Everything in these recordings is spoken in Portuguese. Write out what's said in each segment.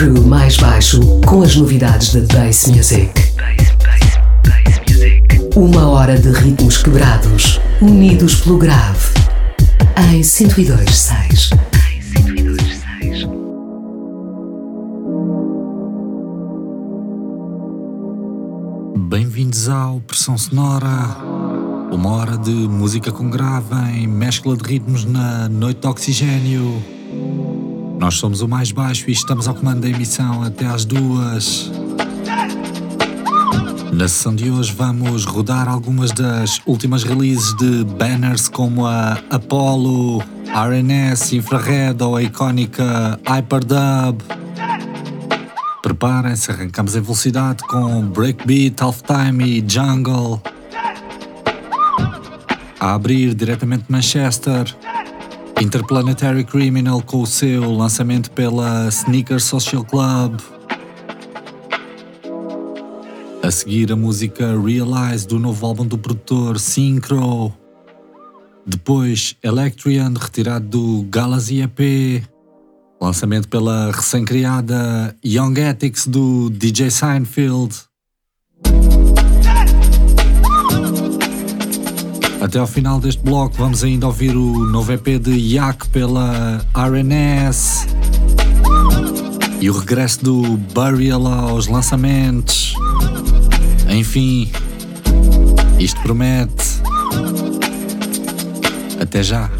Crew mais baixo com as novidades da Bass Music. Uma hora de ritmos quebrados, unidos pelo grave. Em 102.6. Bem-vindos ao Pressão Sonora. Uma hora de música com grave em mescla de ritmos na noite de oxigênio. Nós somos o mais baixo e estamos ao comando da emissão até às duas. Na sessão de hoje vamos rodar algumas das últimas releases de banners como a Apollo, RNS, Infrared ou a icónica Hyperdub. Preparem-se, arrancamos em velocidade com Breakbeat, Halftime e Jungle. A abrir diretamente Manchester. Interplanetary Criminal com o seu lançamento pela Sneaker Social Club. A seguir a música Realize do novo álbum do produtor Synchro. Depois Electrian retirado do Galaxy EP. Lançamento pela recém-criada Young Ethics do DJ Seinfeld. Até ao final deste bloco vamos ainda ouvir o novo EP de Yak pela RNS e o regresso do Burial aos lançamentos. Enfim, isto promete. Até já.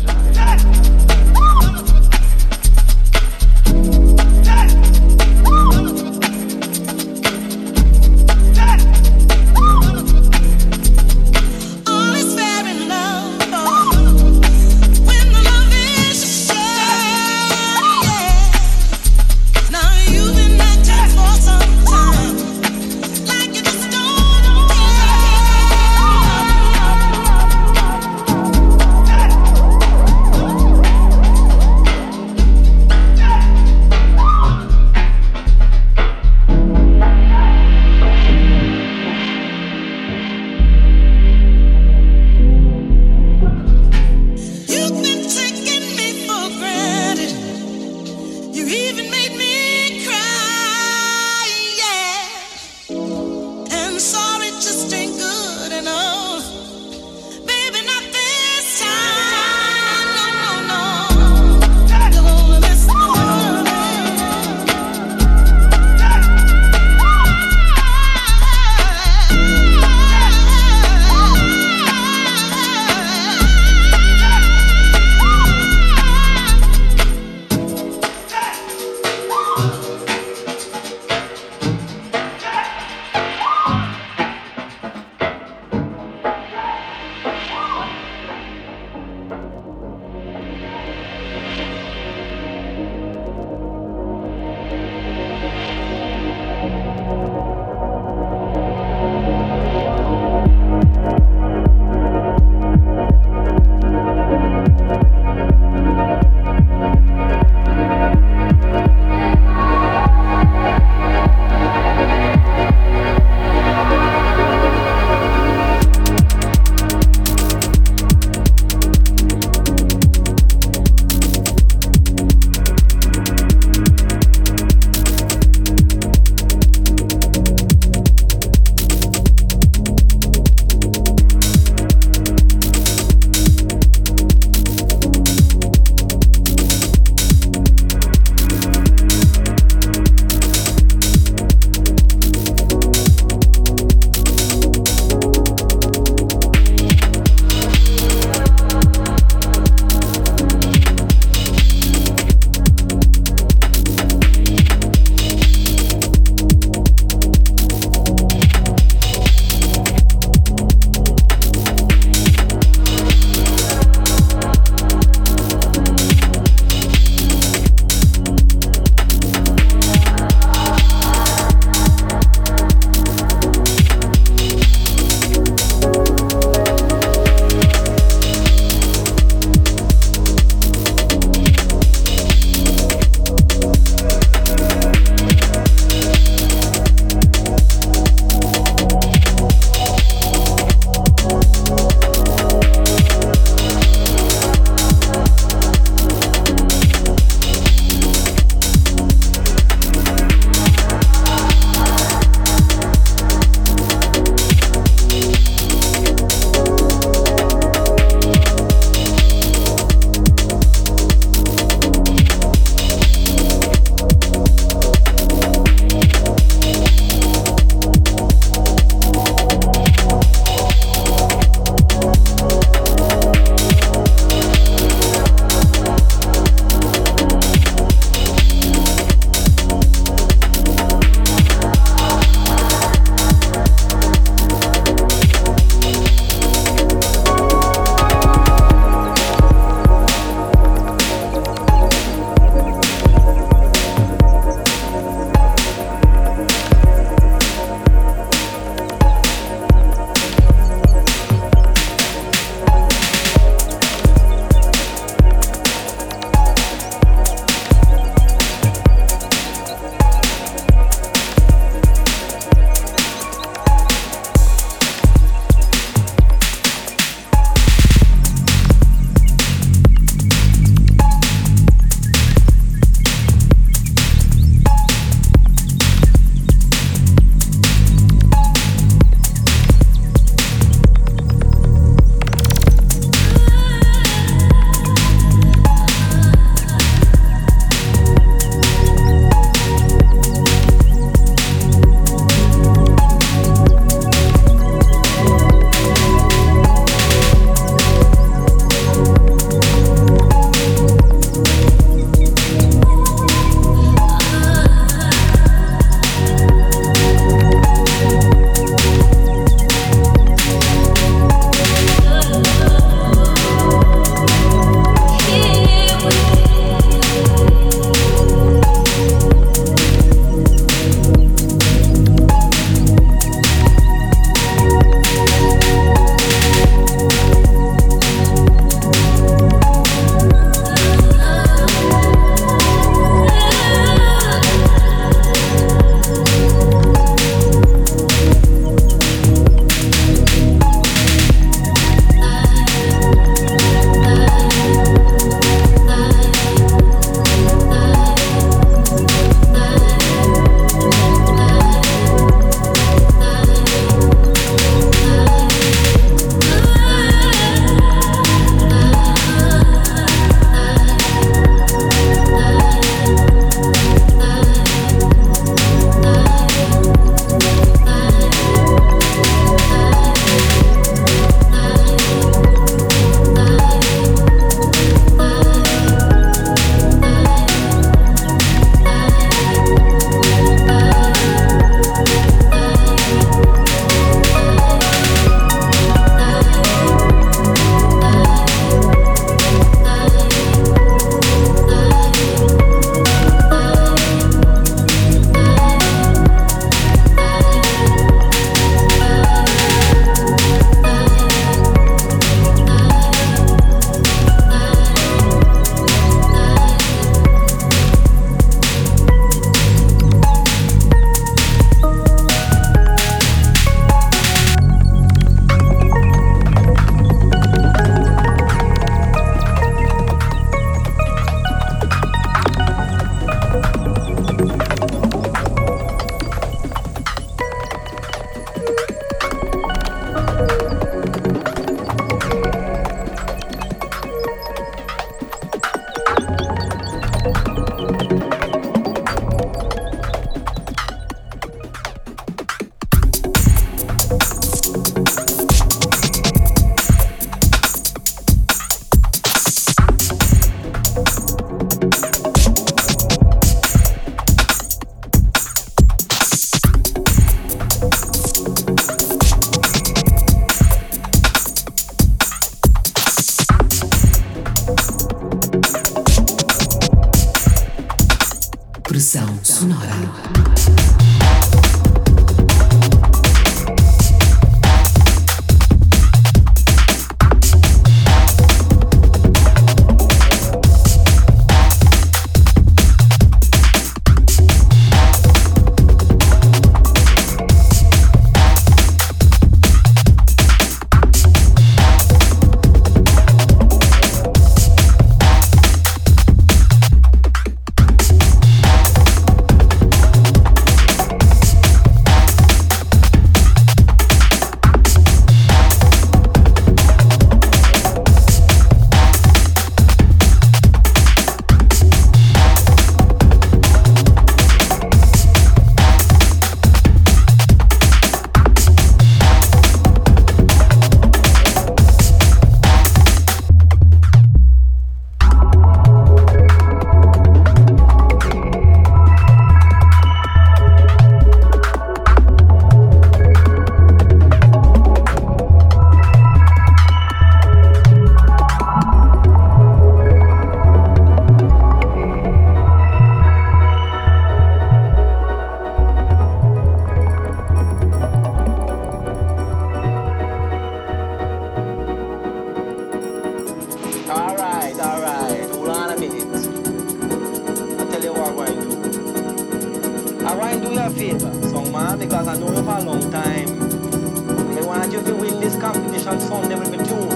song, man, because I know you for a long time. They want you to win this competition song, they will be tuned.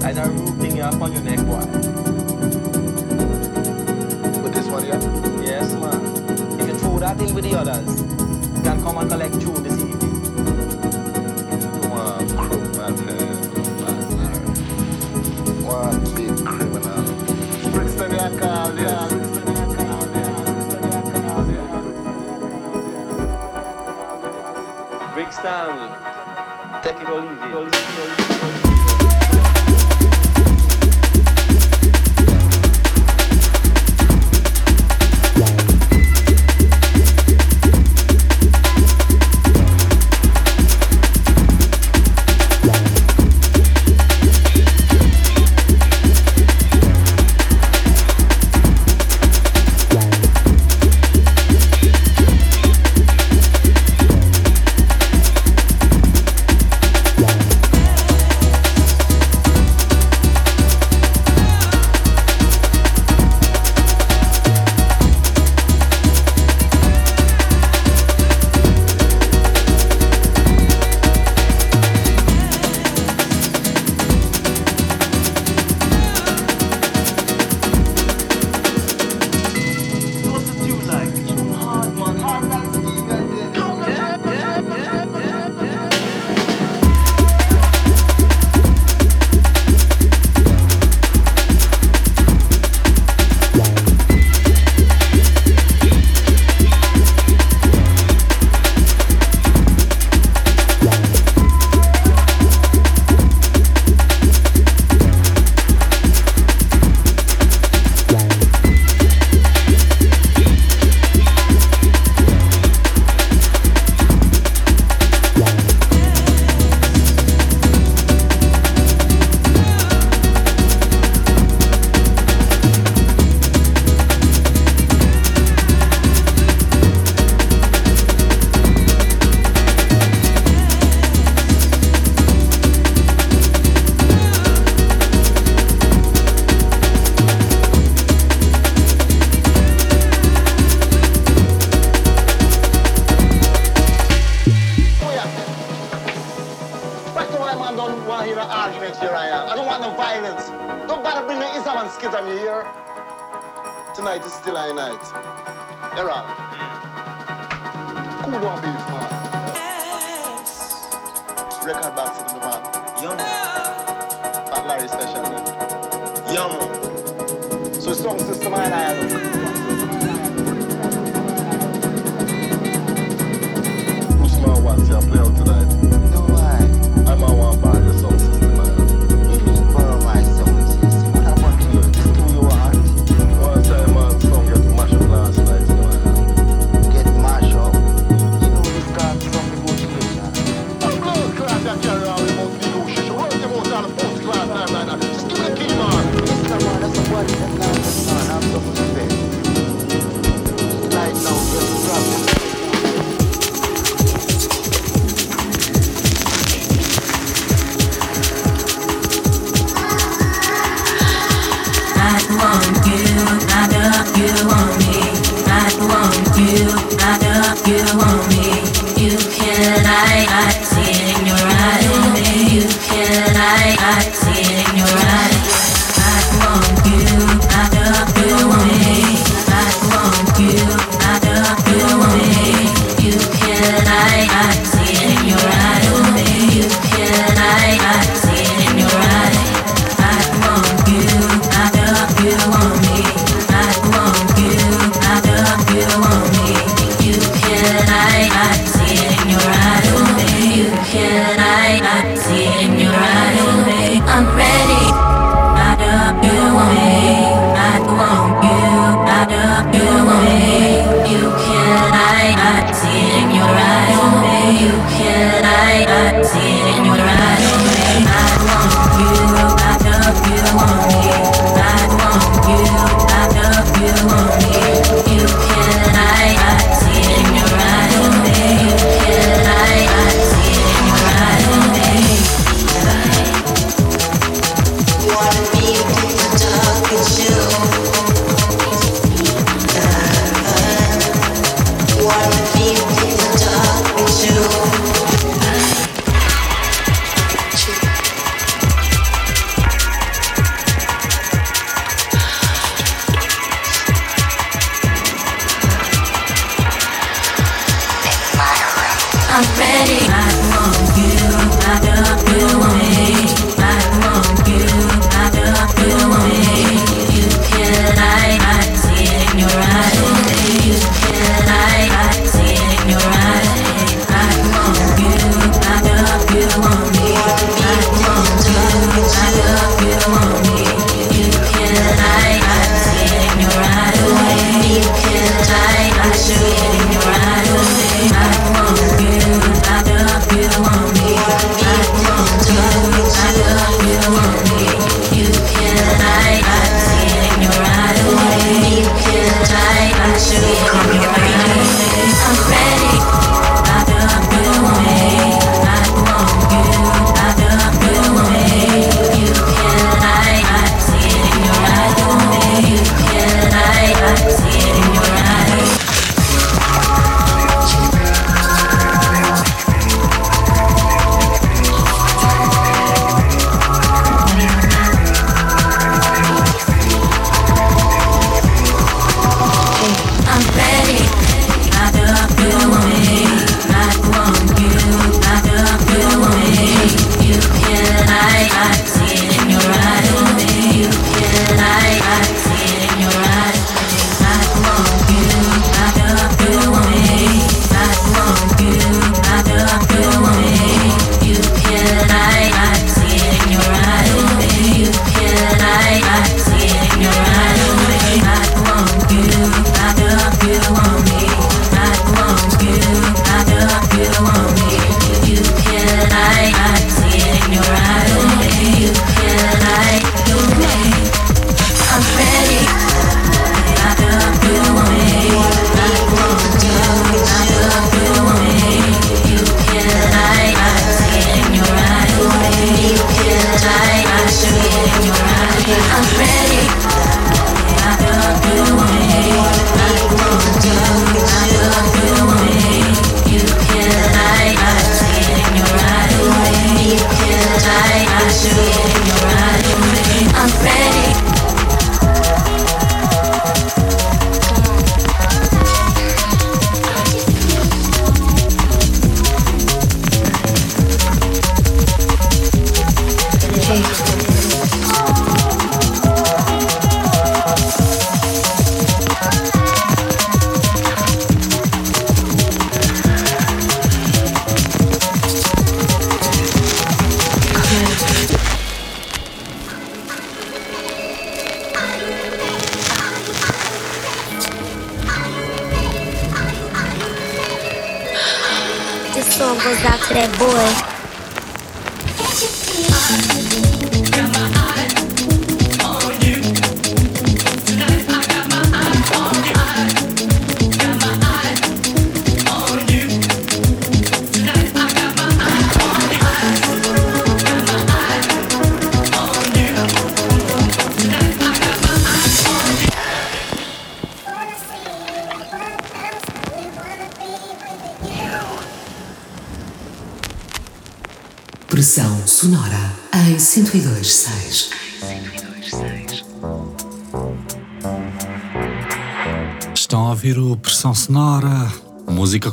That's a rude thing you have on your neck, boy. With this one, yeah? Yes, man. If you throw that in with the others, you can come and collect two this evening. One crew, man. One big criminal. Brixton, yeah, Carl, yeah. Take it all Olivia.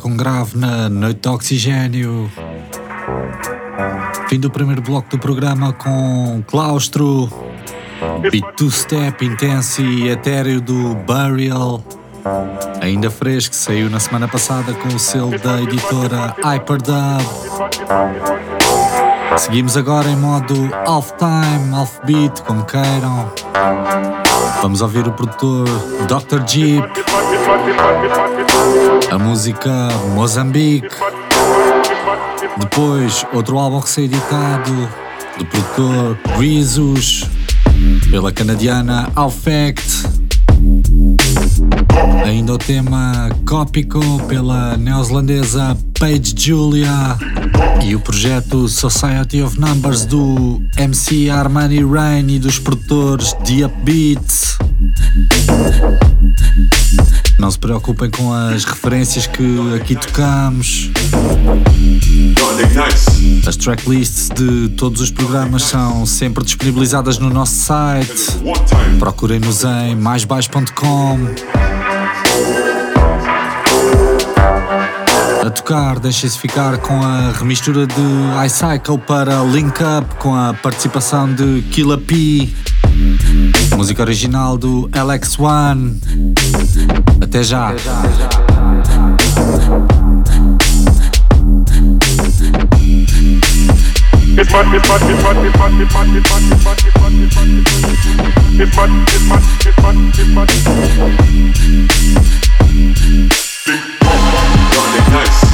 Com grave na Noite de Oxigênio. Fim do primeiro bloco do programa com Claustro, Beat Two Step intenso e etéreo do Burial. Ainda fresco, saiu na semana passada com o selo da editora Hyperdub. Seguimos agora em modo half-time, half-beat, como queiram. Vamos ouvir o produtor Dr. Jeep, a música Mozambique. Depois, outro álbum recém-editado do produtor Rizus, pela canadiana Alfact. Ainda o tema Copico pela neozelandesa Paige Julia e o projeto Society of Numbers do MC Armani Rain e dos produtores The Upbeats. Não se preocupem com as referências que aqui tocamos. As tracklists de todos os programas são sempre disponibilizadas no nosso site. Procurem-nos em maisbaixo.com. A tocar, deixem-se ficar com a remistura de iCycle para Link Up com a participação de Killa P. Música original do Alex One. Até já. Yeah.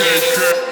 Yeah.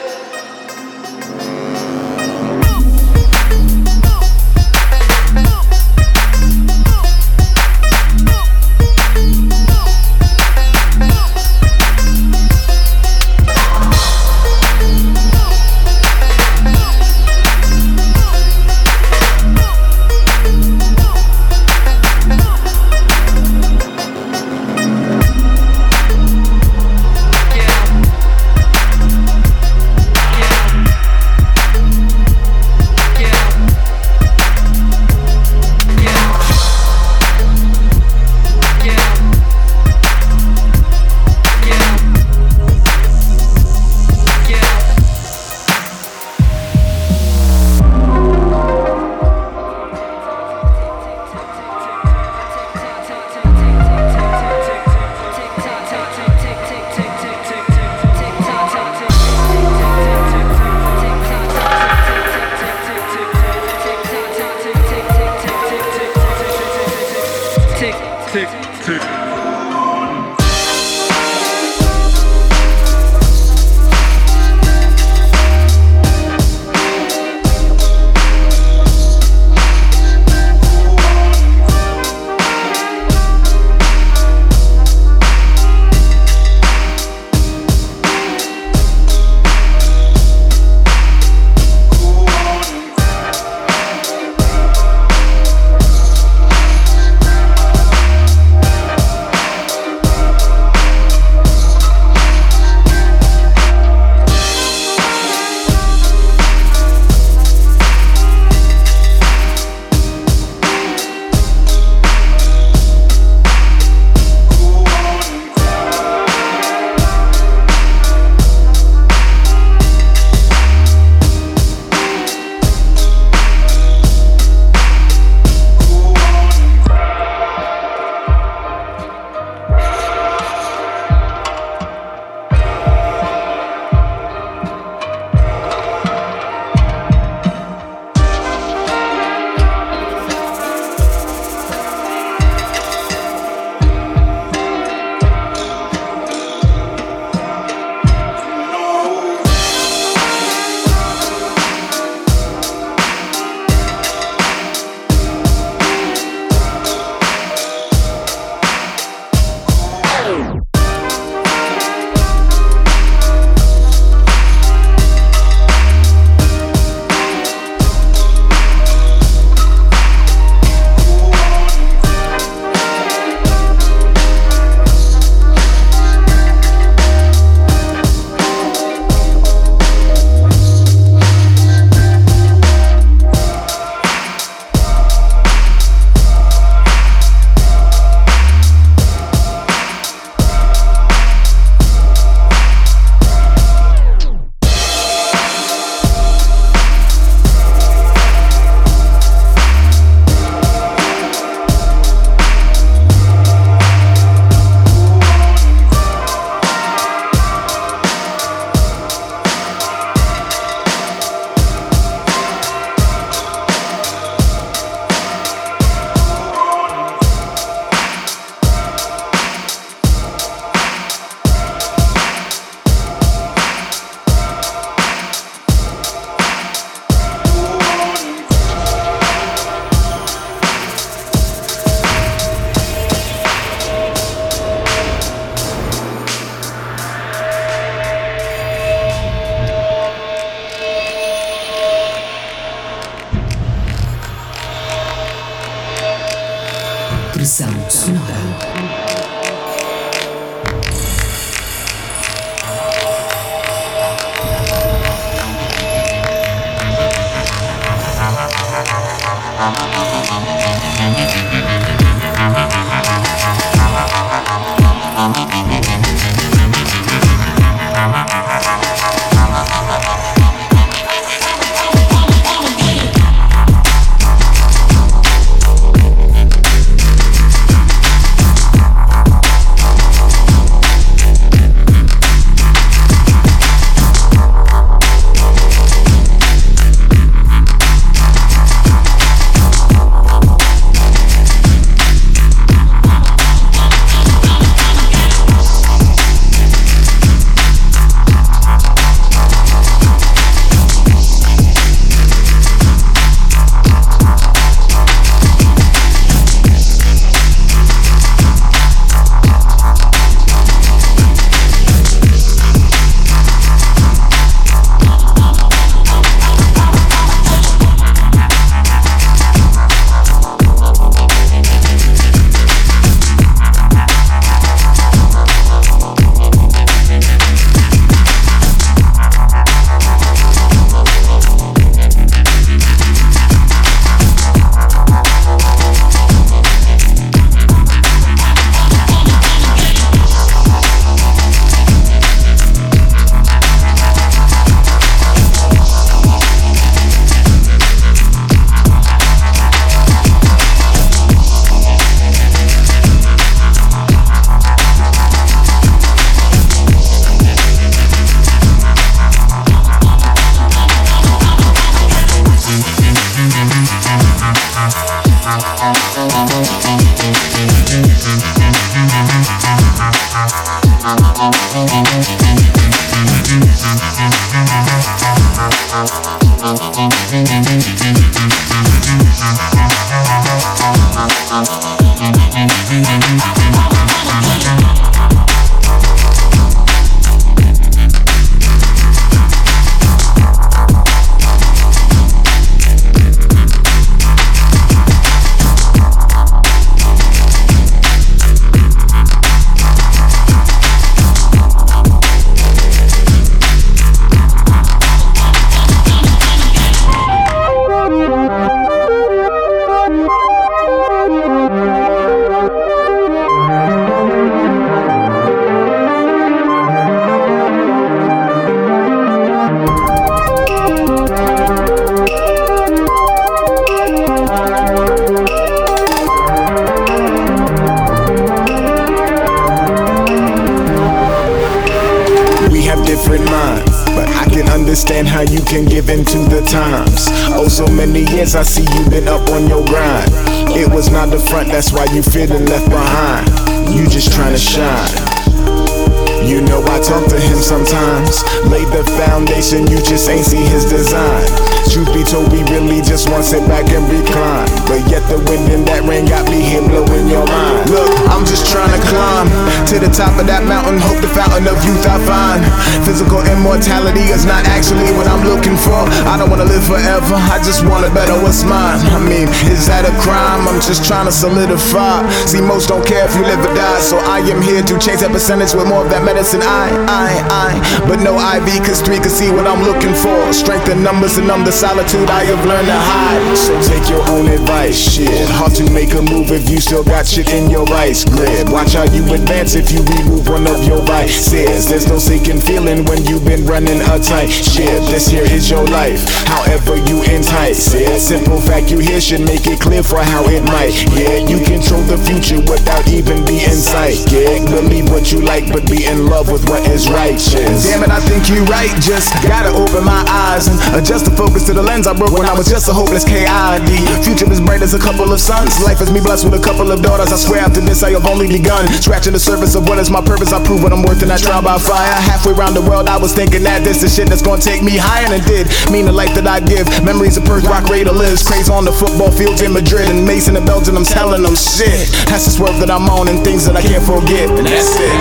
The foundation, you just ain't see his design. Truth be told, we really just want to sit back and recline. But yet the wind and that rain got me here blowing your mind. Look, I'm just trying to climb to the top of that mountain. Hope the fountain of youth I find. Physical immortality is not actually what I'm looking for. I don't wanna live forever. I just wanna better what's mine. I mean, is that a crime? I'm just trying to solidify. See, most don't care if you live or die, so I am here to change that percentage with more of that medicine. I, I, I, but no IV, cause three can see what I'm looking for. Strength in numbers and I'm the solitude I have learned to hide. So take your own advice, shit. Hard to make a move if you still got shit in your vice grip. Watch how you advance if you remove one of your vices. There's no sinking feeling when you've been running a tight ship. This here is your life, however you entice it. Simple fact you hear should make it clear for how it might. Yeah, you control the future without even being psychic. Believe what you like, but be in love with what is righteous. Damn it, I think you right. Just gotta open my eyes and adjust the focus to the lens I broke when I was just a hopeless KID. Future is bright as a couple of suns. Life is me blessed with a couple of daughters. I swear after this I have only begun. Scratching the surface of what is my purpose. I prove what I'm worth and I trial by fire. Halfway around the world, I was thinking that this is shit that's gonna take me higher than did. Mean the life that I give. Memories of Perth, rock radar lives. Craze on the football fields in Madrid and Mason and Belgium. I'm telling them shit. That's the swerve that I'm on and things that I can't forget. And that's it.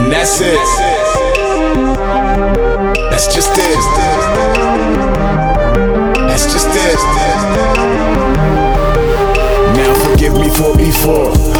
And that's it. That's just it. That's just it. Now forgive me for before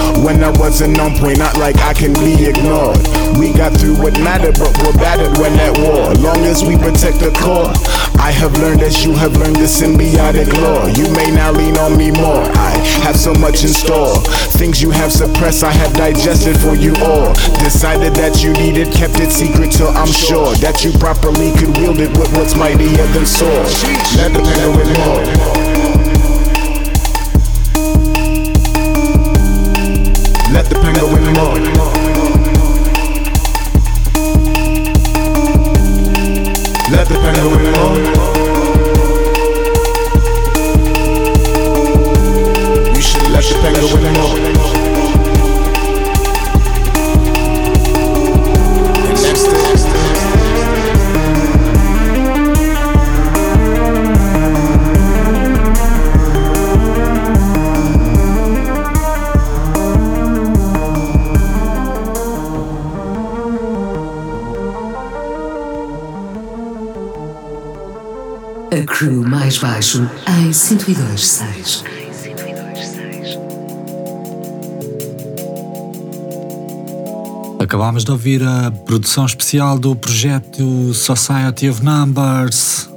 wasn't on point, not like I can be ignored. We got through what mattered, but we're battered when at war. Long as we protect the core, I have learned as you have learned the symbiotic law. You may now lean on me more. I have so much in store. Things you have suppressed, I have digested for you all. Decided that you needed, kept it secret till I'm sure that you properly could wield it with what's mightier than sword. Let the penguin more. the way we move. Let the pen the way. You should let the pen the way. Baixo em 102.6. Acabámos de ouvir a produção especial do projeto Society of Numbers,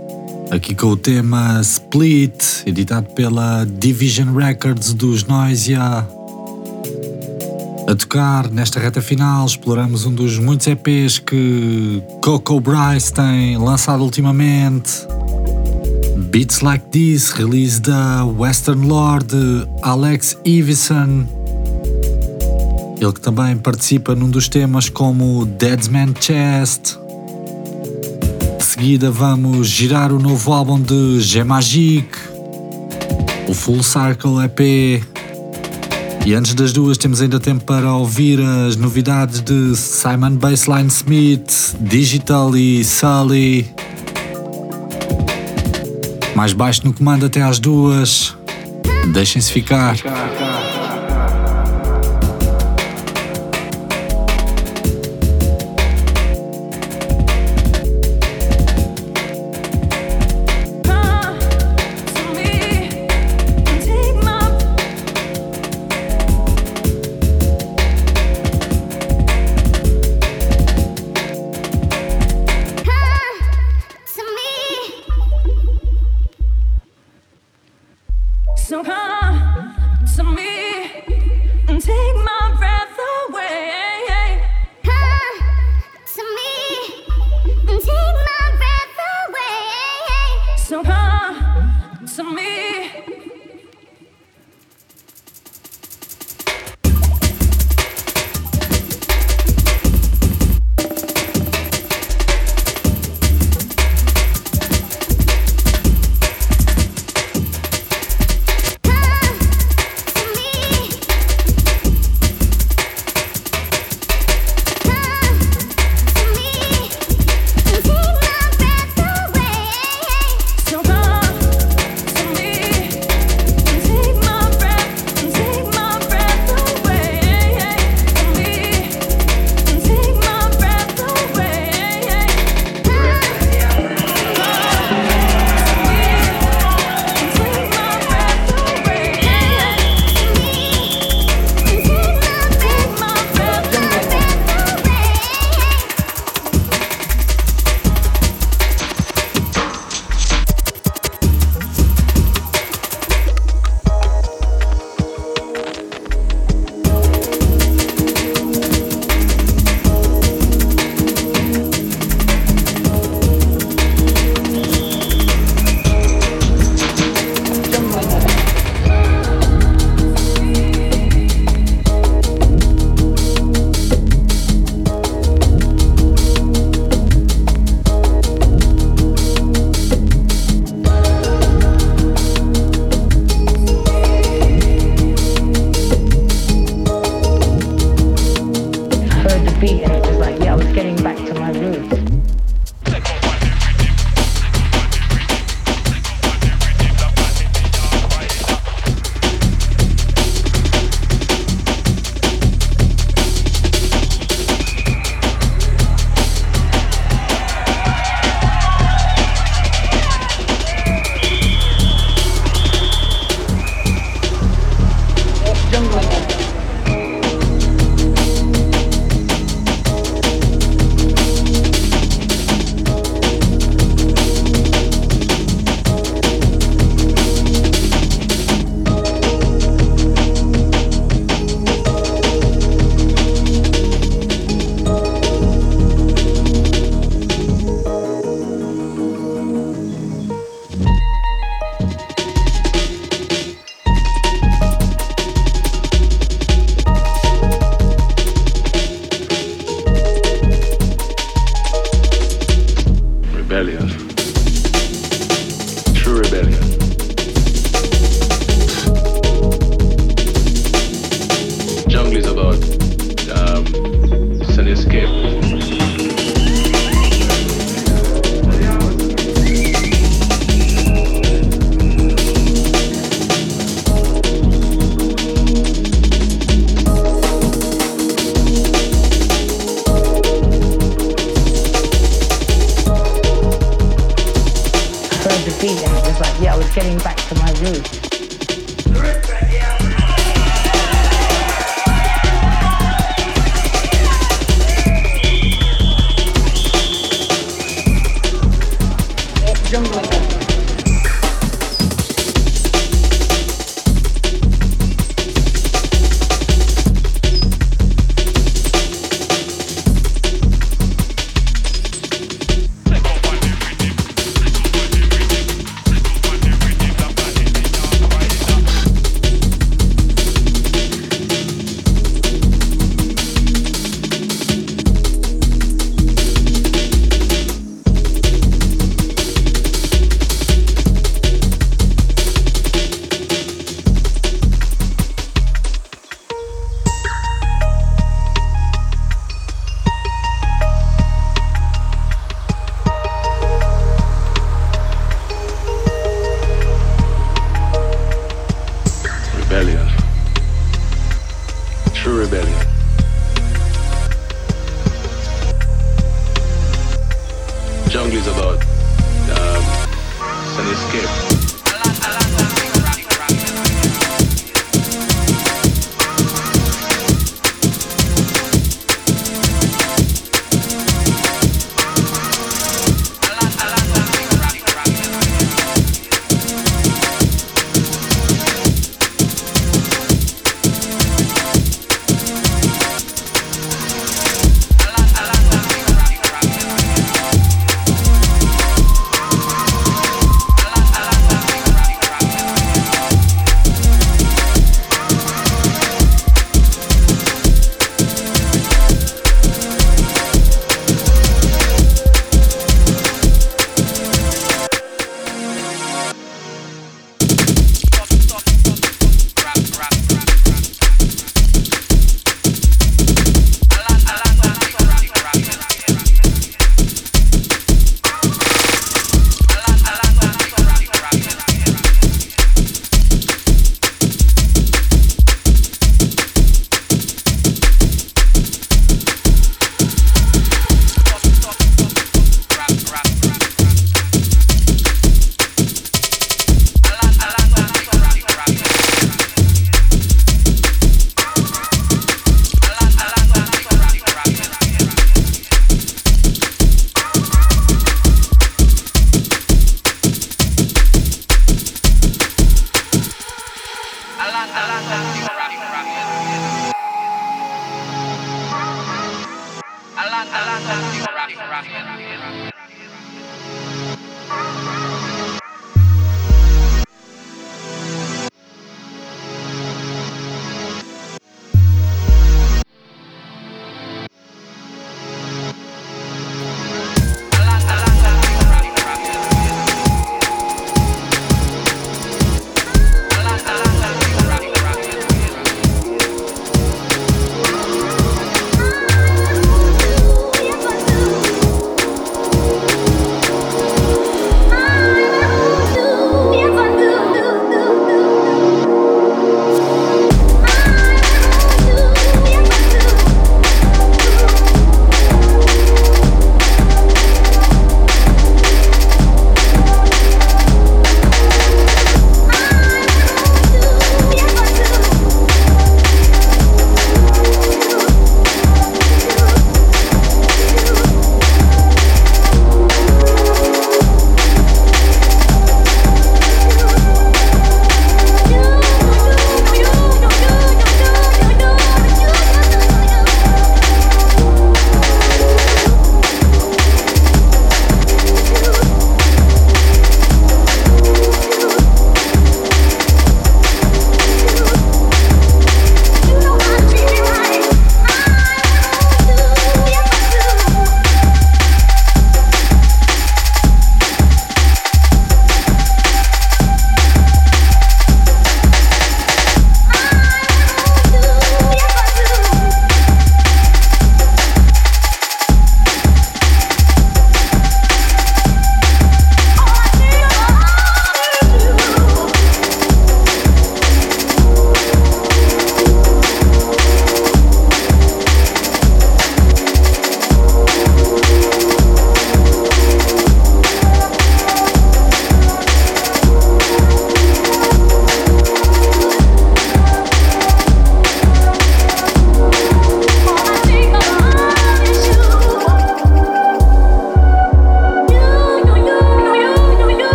aqui com o tema Split, editado pela Division Records dos Noisia. A tocar nesta reta final, exploramos um dos muitos EPs que Coco Bryce tem lançado ultimamente. Beats Like This, release da Western Lord Alex Iveson. Ele que também participa num dos temas como Dead Man Chest. De seguida vamos girar o novo álbum de G Magic, o Full Circle EP. E antes das duas temos ainda tempo para ouvir as novidades de Simon Baseline Smith, Digital e Sully. Mais baixo no comando até às duas. Deixem-se ficar.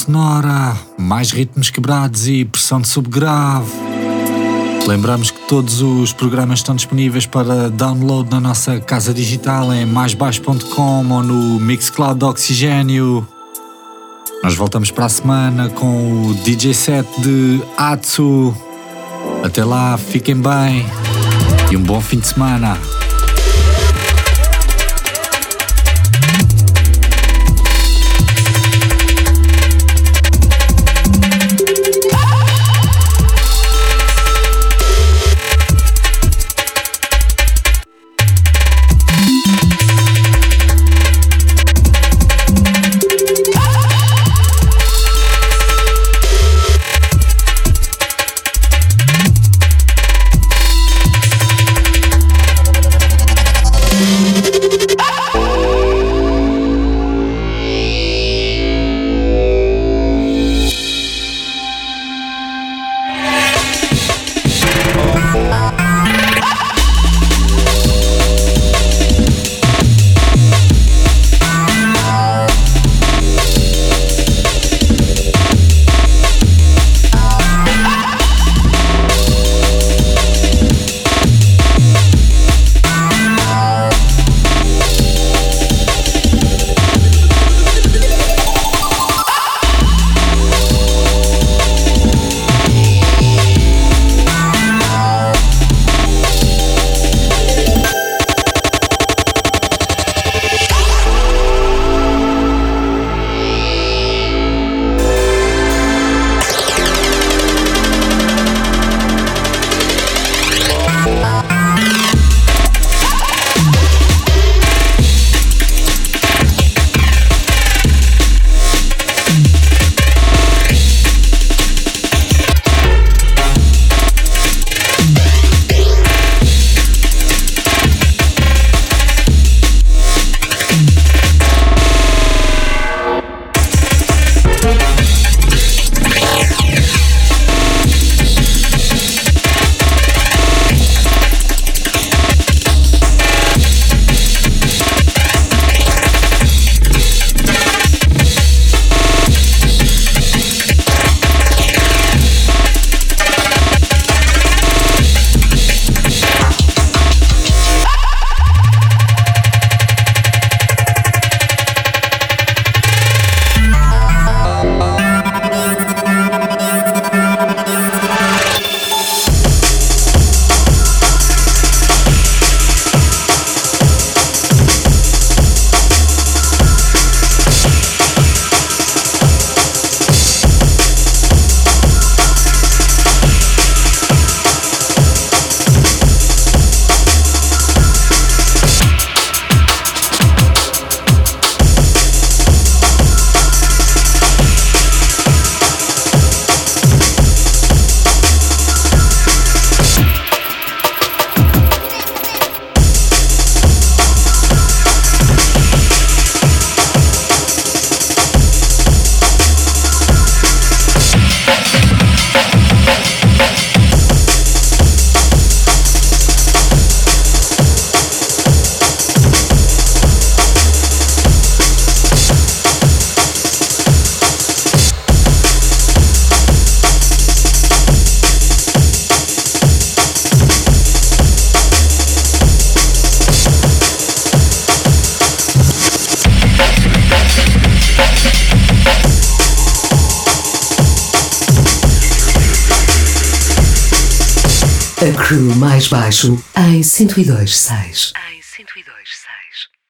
Sonora, mais ritmos quebrados e pressão de subgrave. Lembramos que todos os programas estão disponíveis para download na nossa casa digital em maisbaixo.com ou no Mixcloud do Oxigênio. Nós voltamos para a semana com o DJ set de Atsu. Até lá, fiquem bem e um bom fim de semana. Baixo em 102.6.